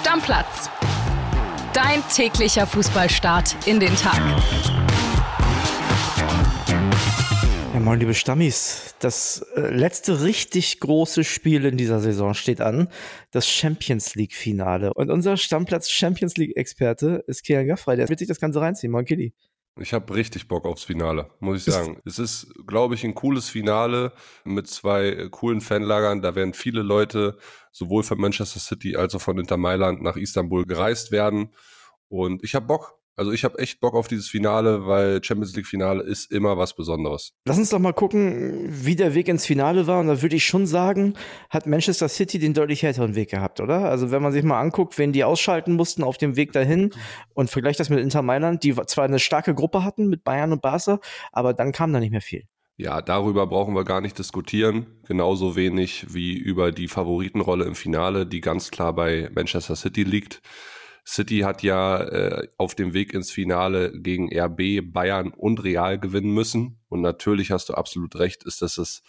Stammplatz. Dein täglicher Fußballstart in den Tag. Ja, moin, liebe Stammis. Das äh, letzte richtig große Spiel in dieser Saison steht an. Das Champions League Finale. Und unser Stammplatz Champions League Experte ist Kilian Gaffrey. Der wird sich das Ganze reinziehen. Moin, Kili. Ich habe richtig Bock aufs Finale, muss ich sagen. es ist, glaube ich, ein cooles Finale mit zwei äh, coolen Fanlagern. Da werden viele Leute sowohl von Manchester City als auch von Inter Mailand nach Istanbul gereist werden. Und ich habe Bock. Also ich habe echt Bock auf dieses Finale, weil Champions League Finale ist immer was Besonderes. Lass uns doch mal gucken, wie der Weg ins Finale war. Und da würde ich schon sagen, hat Manchester City den deutlich härteren Weg gehabt, oder? Also wenn man sich mal anguckt, wen die ausschalten mussten auf dem Weg dahin und vergleicht das mit Inter Mailand, die zwar eine starke Gruppe hatten mit Bayern und Barca, aber dann kam da nicht mehr viel. Ja, darüber brauchen wir gar nicht diskutieren. Genauso wenig wie über die Favoritenrolle im Finale, die ganz klar bei Manchester City liegt. City hat ja äh, auf dem Weg ins Finale gegen RB, Bayern und Real gewinnen müssen. Und natürlich hast du absolut recht, ist das das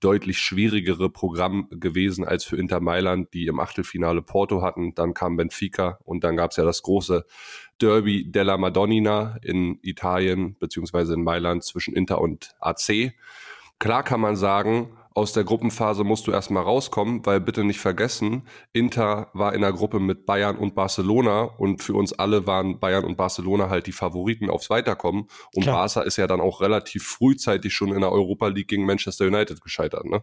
deutlich schwierigere Programm gewesen als für Inter Mailand, die im Achtelfinale Porto hatten. Dann kam Benfica und dann gab es ja das große Derby della Madonnina in Italien beziehungsweise in Mailand zwischen Inter und AC. Klar kann man sagen, aus der Gruppenphase musst du erstmal rauskommen, weil bitte nicht vergessen, Inter war in der Gruppe mit Bayern und Barcelona und für uns alle waren Bayern und Barcelona halt die Favoriten aufs Weiterkommen. Und Klar. Barca ist ja dann auch relativ frühzeitig schon in der Europa League gegen Manchester United gescheitert, ne?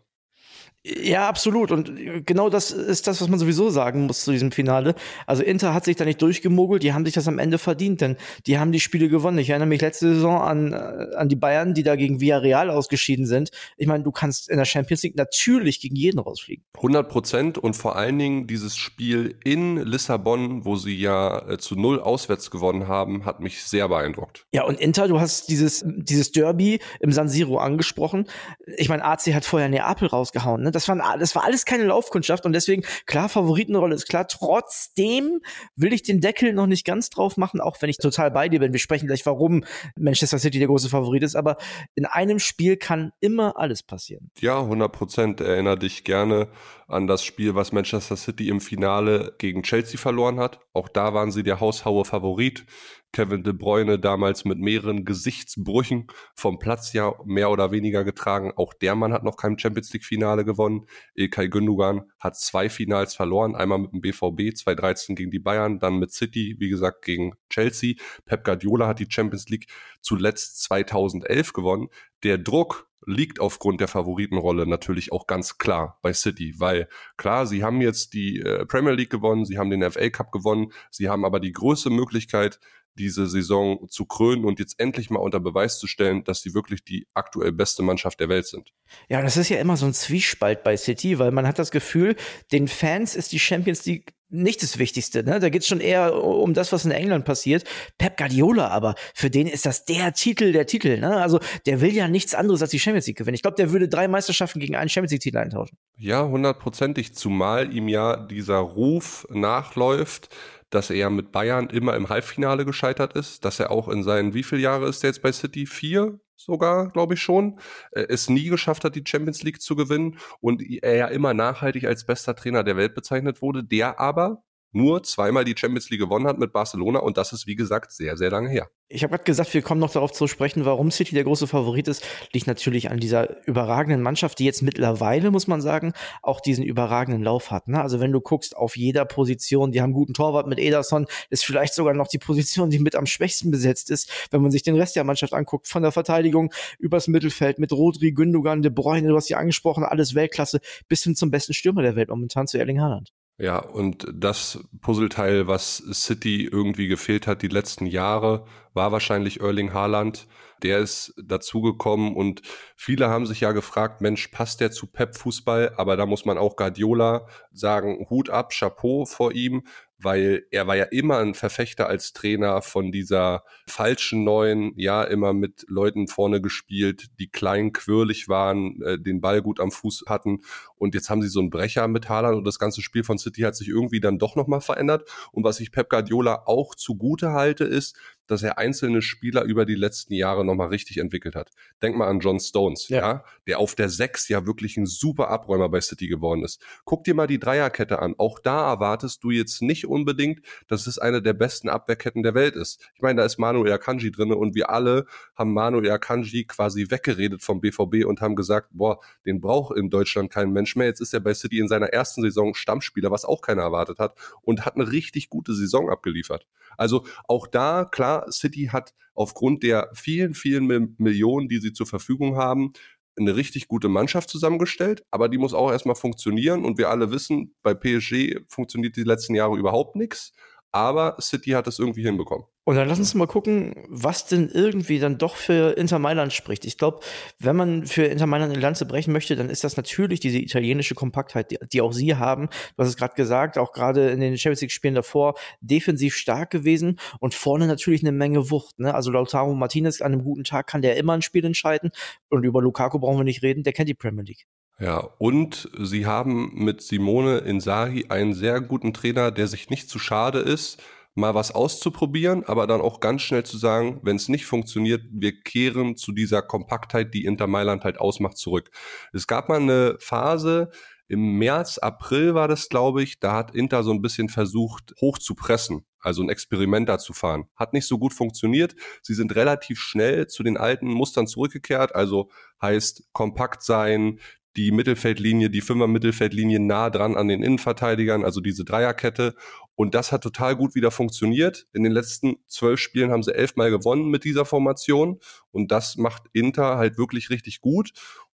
Ja, absolut. Und genau das ist das, was man sowieso sagen muss zu diesem Finale. Also Inter hat sich da nicht durchgemogelt, die haben sich das am Ende verdient, denn die haben die Spiele gewonnen. Ich erinnere mich letzte Saison an, äh, an die Bayern, die da gegen Villarreal ausgeschieden sind. Ich meine, du kannst in der Champions League natürlich gegen jeden rausfliegen. 100 Prozent und vor allen Dingen dieses Spiel in Lissabon, wo sie ja äh, zu null auswärts gewonnen haben, hat mich sehr beeindruckt. Ja, und Inter, du hast dieses, dieses Derby im San Siro angesprochen. Ich meine, AC hat vorher Neapel rausgehauen, ne? Das, waren, das war alles keine Laufkundschaft und deswegen, klar, Favoritenrolle ist klar. Trotzdem will ich den Deckel noch nicht ganz drauf machen, auch wenn ich total bei dir bin. Wir sprechen gleich, warum Manchester City der große Favorit ist, aber in einem Spiel kann immer alles passieren. Ja, 100 Prozent. Erinnere dich gerne an das Spiel, was Manchester City im Finale gegen Chelsea verloren hat. Auch da waren sie der haushaue Favorit. Kevin De Bruyne damals mit mehreren Gesichtsbrüchen vom Platz ja mehr oder weniger getragen. Auch der Mann hat noch kein Champions League Finale gewonnen. Ilkay Gündogan hat zwei Finals verloren. Einmal mit dem BVB 2013 gegen die Bayern, dann mit City, wie gesagt, gegen Chelsea. Pep Guardiola hat die Champions League zuletzt 2011 gewonnen. Der Druck liegt aufgrund der Favoritenrolle natürlich auch ganz klar bei City, weil klar, sie haben jetzt die äh, Premier League gewonnen, sie haben den FA Cup gewonnen, sie haben aber die größte Möglichkeit, diese Saison zu krönen und jetzt endlich mal unter Beweis zu stellen, dass sie wirklich die aktuell beste Mannschaft der Welt sind. Ja, das ist ja immer so ein Zwiespalt bei City, weil man hat das Gefühl, den Fans ist die Champions League nicht das Wichtigste. Ne? Da geht's schon eher um das, was in England passiert. Pep Guardiola aber, für den ist das der Titel der Titel. Ne? Also der will ja nichts anderes als die Champions League gewinnen. Ich glaube, der würde drei Meisterschaften gegen einen Champions League-Titel eintauschen. Ja, hundertprozentig. Zumal ihm ja dieser Ruf nachläuft, dass er mit Bayern immer im Halbfinale gescheitert ist, dass er auch in seinen, wie viele Jahre ist er jetzt bei City? Vier sogar, glaube ich schon, äh, es nie geschafft hat, die Champions League zu gewinnen und er ja immer nachhaltig als bester Trainer der Welt bezeichnet wurde, der aber nur zweimal die Champions League gewonnen hat mit Barcelona und das ist, wie gesagt, sehr, sehr lange her. Ich habe gerade gesagt, wir kommen noch darauf zu sprechen, warum City der große Favorit ist. Liegt natürlich an dieser überragenden Mannschaft, die jetzt mittlerweile, muss man sagen, auch diesen überragenden Lauf hat. Ne? Also wenn du guckst auf jeder Position, die haben guten Torwart mit Ederson, ist vielleicht sogar noch die Position, die mit am schwächsten besetzt ist, wenn man sich den Rest der Mannschaft anguckt, von der Verteidigung übers Mittelfeld mit Rodri, Gündogan, De Bruyne, du hast sie angesprochen, alles Weltklasse, bis hin zum besten Stürmer der Welt momentan zu Erling Haaland. Ja, und das Puzzleteil, was City irgendwie gefehlt hat die letzten Jahre, war wahrscheinlich Erling Haaland. Der ist dazugekommen und viele haben sich ja gefragt, Mensch, passt der zu Pep Fußball? Aber da muss man auch Guardiola sagen, Hut ab, Chapeau vor ihm, weil er war ja immer ein Verfechter als Trainer von dieser falschen neuen, ja, immer mit Leuten vorne gespielt, die klein, quirlig waren, äh, den Ball gut am Fuß hatten und jetzt haben sie so einen Brecher mit Haaland und das ganze Spiel von City hat sich irgendwie dann doch nochmal verändert und was ich Pep Guardiola auch zugute halte ist, dass er einzelne Spieler über die letzten Jahre nochmal richtig entwickelt hat. Denk mal an John Stones, ja. ja, der auf der Sechs ja wirklich ein super Abräumer bei City geworden ist. Guck dir mal die Dreierkette an. Auch da erwartest du jetzt nicht unbedingt, dass es eine der besten Abwehrketten der Welt ist. Ich meine, da ist Manuel Akanji drinne und wir alle haben Manuel Akanji quasi weggeredet vom BVB und haben gesagt, boah, den braucht in Deutschland kein Mensch mehr. Jetzt ist er bei City in seiner ersten Saison Stammspieler, was auch keiner erwartet hat und hat eine richtig gute Saison abgeliefert. Also auch da, City hat aufgrund der vielen, vielen Millionen, die sie zur Verfügung haben, eine richtig gute Mannschaft zusammengestellt, aber die muss auch erstmal funktionieren. Und wir alle wissen, bei PSG funktioniert die letzten Jahre überhaupt nichts aber City hat es irgendwie hinbekommen. Und dann lass uns mal gucken, was denn irgendwie dann doch für Inter Mailand spricht. Ich glaube, wenn man für Inter Mailand eine Lanze brechen möchte, dann ist das natürlich diese italienische Kompaktheit, die, die auch sie haben. Du hast es gerade gesagt, auch gerade in den Champions League Spielen davor defensiv stark gewesen und vorne natürlich eine Menge Wucht. Ne? Also Lautaro Martinez an einem guten Tag kann der immer ein Spiel entscheiden und über Lukaku brauchen wir nicht reden, der kennt die Premier League. Ja, und sie haben mit Simone Inzaghi einen sehr guten Trainer, der sich nicht zu schade ist, mal was auszuprobieren, aber dann auch ganz schnell zu sagen, wenn es nicht funktioniert, wir kehren zu dieser Kompaktheit, die Inter Mailand halt ausmacht, zurück. Es gab mal eine Phase, im März, April war das, glaube ich, da hat Inter so ein bisschen versucht, hoch zu pressen, also ein Experiment da zu fahren. Hat nicht so gut funktioniert. Sie sind relativ schnell zu den alten Mustern zurückgekehrt, also heißt kompakt sein, die Mittelfeldlinie, die Fünfer-Mittelfeldlinie nah dran an den Innenverteidigern, also diese Dreierkette. Und das hat total gut wieder funktioniert. In den letzten zwölf Spielen haben sie elfmal gewonnen mit dieser Formation. Und das macht Inter halt wirklich richtig gut.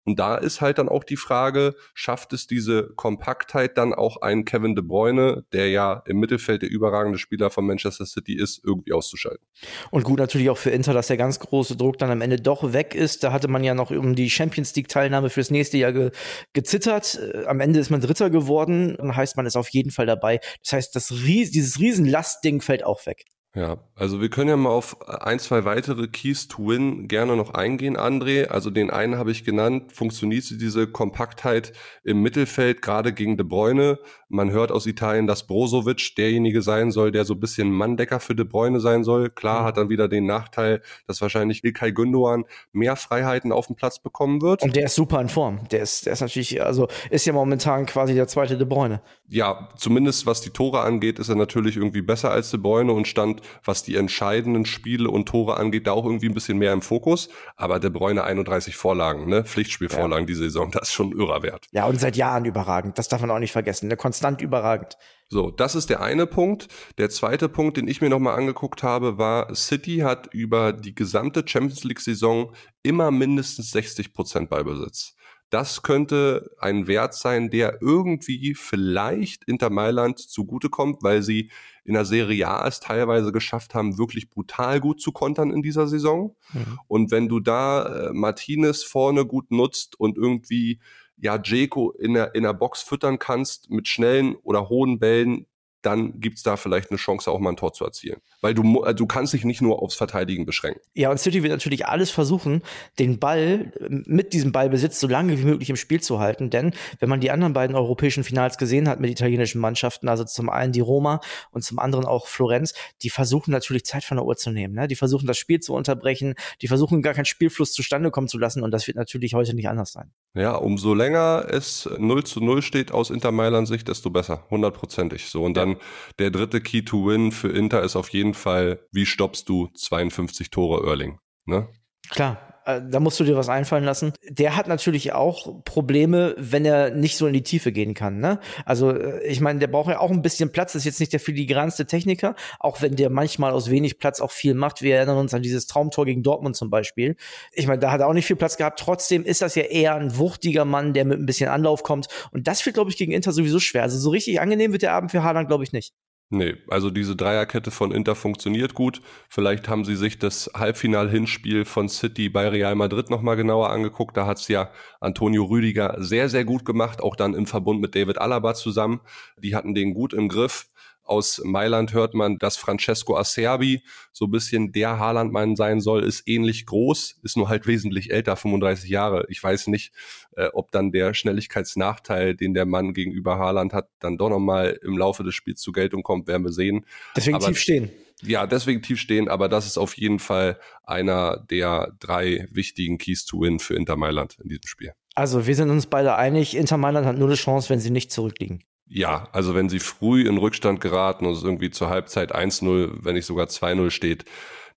Und da ist halt dann auch die Frage, schafft es diese Kompaktheit dann auch einen Kevin De Bruyne, der ja im Mittelfeld der überragende Spieler von Manchester City ist, irgendwie auszuschalten? Und gut natürlich auch für Inter, dass der ganz große Druck dann am Ende doch weg ist. Da hatte man ja noch um die Champions League Teilnahme fürs nächste Jahr ge gezittert. Äh, am Ende ist man Dritter geworden. Dann heißt man ist auf jeden Fall dabei. Das heißt, das Ries dieses Riesenlastding fällt auch weg. Ja, also wir können ja mal auf ein, zwei weitere Keys to Win gerne noch eingehen, André. Also den einen habe ich genannt, funktioniert diese Kompaktheit im Mittelfeld, gerade gegen De Bruyne. Man hört aus Italien, dass Brozovic derjenige sein soll, der so ein bisschen Manndecker für De Bruyne sein soll. Klar mhm. hat dann wieder den Nachteil, dass wahrscheinlich Ilkay Gündogan mehr Freiheiten auf dem Platz bekommen wird. Und der ist super in Form. Der ist, der ist natürlich, also ist ja momentan quasi der zweite De Bruyne. Ja, zumindest was die Tore angeht, ist er natürlich irgendwie besser als De Bruyne und stand was die entscheidenden Spiele und Tore angeht, da auch irgendwie ein bisschen mehr im Fokus. Aber De Bruyne 31 Vorlagen, ne? Pflichtspielvorlagen ja. die Saison, das ist schon irrer Wert. Ja, und seit Jahren überragend. Das darf man auch nicht vergessen. Ne? Konstant überragend. So, das ist der eine Punkt. Der zweite Punkt, den ich mir nochmal angeguckt habe, war, City hat über die gesamte Champions League-Saison immer mindestens 60 Prozent Ballbesitz. Das könnte ein Wert sein, der irgendwie vielleicht Inter Mailand zugutekommt, weil sie in der Serie A es teilweise geschafft haben, wirklich brutal gut zu kontern in dieser Saison. Mhm. Und wenn du da äh, Martinez vorne gut nutzt und irgendwie ja Jeko in der, in der Box füttern kannst mit schnellen oder hohen Bällen, dann gibt es da vielleicht eine Chance, auch mal ein Tor zu erzielen. Weil du, also du kannst dich nicht nur aufs Verteidigen beschränken. Ja, und City wird natürlich alles versuchen, den Ball mit diesem Ballbesitz so lange wie möglich im Spiel zu halten. Denn wenn man die anderen beiden europäischen Finals gesehen hat mit italienischen Mannschaften, also zum einen die Roma und zum anderen auch Florenz, die versuchen natürlich Zeit von der Uhr zu nehmen. Ne? Die versuchen das Spiel zu unterbrechen, die versuchen gar keinen Spielfluss zustande kommen zu lassen und das wird natürlich heute nicht anders sein. Ja, umso länger es 0 zu 0 steht aus Inter Mailand Sicht, desto besser. Hundertprozentig. So. Und dann der dritte Key to Win für Inter ist auf jeden Fall, wie stoppst du 52 Tore Erling? Ne? Klar, da musst du dir was einfallen lassen. Der hat natürlich auch Probleme, wenn er nicht so in die Tiefe gehen kann. Ne? Also äh, ich meine, der braucht ja auch ein bisschen Platz. Das ist jetzt nicht der filigranste Techniker, auch wenn der manchmal aus wenig Platz auch viel macht. Wir erinnern uns an dieses Traumtor gegen Dortmund zum Beispiel. Ich meine, da hat er auch nicht viel Platz gehabt. Trotzdem ist das ja eher ein wuchtiger Mann, der mit ein bisschen Anlauf kommt. Und das wird, glaube ich, gegen Inter sowieso schwer. Also so richtig angenehm wird der Abend für Haaland, glaube ich, nicht. Nee, also diese Dreierkette von Inter funktioniert gut. Vielleicht haben sie sich das Halbfinal-Hinspiel von City bei Real Madrid nochmal genauer angeguckt. Da hat's ja Antonio Rüdiger sehr, sehr gut gemacht, auch dann im Verbund mit David Alaba zusammen. Die hatten den gut im Griff. Aus Mailand hört man, dass Francesco Acerbi so ein bisschen der Haaland-Mann sein soll, ist ähnlich groß, ist nur halt wesentlich älter, 35 Jahre. Ich weiß nicht, äh, ob dann der Schnelligkeitsnachteil, den der Mann gegenüber Haaland hat, dann doch nochmal im Laufe des Spiels zur Geltung kommt, werden wir sehen. Deswegen Aber, tief stehen. Ja, deswegen tief stehen, aber das ist auf jeden Fall einer der drei wichtigen Keys to Win für Inter Mailand in diesem Spiel. Also wir sind uns beide einig, Inter Mailand hat nur eine Chance, wenn sie nicht zurückliegen. Ja, also wenn sie früh in Rückstand geraten und es irgendwie zur Halbzeit 1-0, wenn nicht sogar 2-0 steht,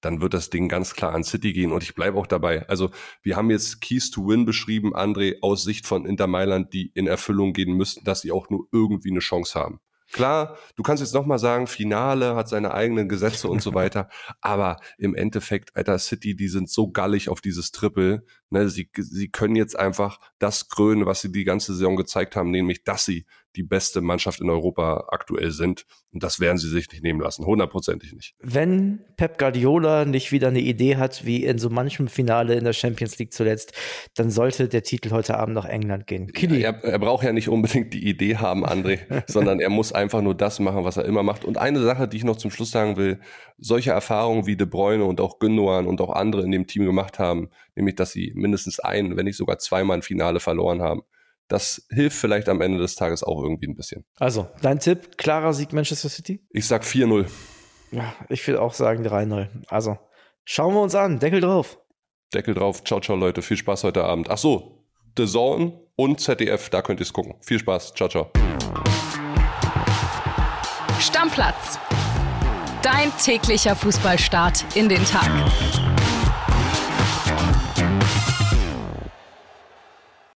dann wird das Ding ganz klar an City gehen und ich bleibe auch dabei. Also wir haben jetzt Keys to Win beschrieben, André, aus Sicht von Inter Mailand, die in Erfüllung gehen müssten, dass sie auch nur irgendwie eine Chance haben. Klar, du kannst jetzt nochmal sagen, Finale hat seine eigenen Gesetze und so weiter, aber im Endeffekt, Alter, City, die sind so gallig auf dieses Triple, ne, sie, sie können jetzt einfach das krönen, was sie die ganze Saison gezeigt haben, nämlich, dass sie die beste Mannschaft in Europa aktuell sind. Und das werden sie sich nicht nehmen lassen, hundertprozentig nicht. Wenn Pep Guardiola nicht wieder eine Idee hat, wie in so manchem Finale in der Champions League zuletzt, dann sollte der Titel heute Abend nach England gehen. Ja, er, er, braucht ja nicht unbedingt die Idee haben, André, sondern er muss einfach nur das machen, was er immer macht. Und eine Sache, die ich noch zum Schluss sagen will, solche Erfahrungen wie De Bruyne und auch Gündogan und auch andere in dem Team gemacht haben, nämlich dass sie mindestens ein, wenn nicht sogar zweimal ein Finale verloren haben das hilft vielleicht am Ende des Tages auch irgendwie ein bisschen. Also, dein Tipp, klarer Sieg Manchester City? Ich sag 4-0. Ja, ich will auch sagen 3-0. Also, schauen wir uns an. Deckel drauf. Deckel drauf. Ciao, ciao, Leute. Viel Spaß heute Abend. Ach so, The Zone und ZDF, da könnt ihr es gucken. Viel Spaß. Ciao, ciao. Stammplatz. Dein täglicher Fußballstart in den Tag.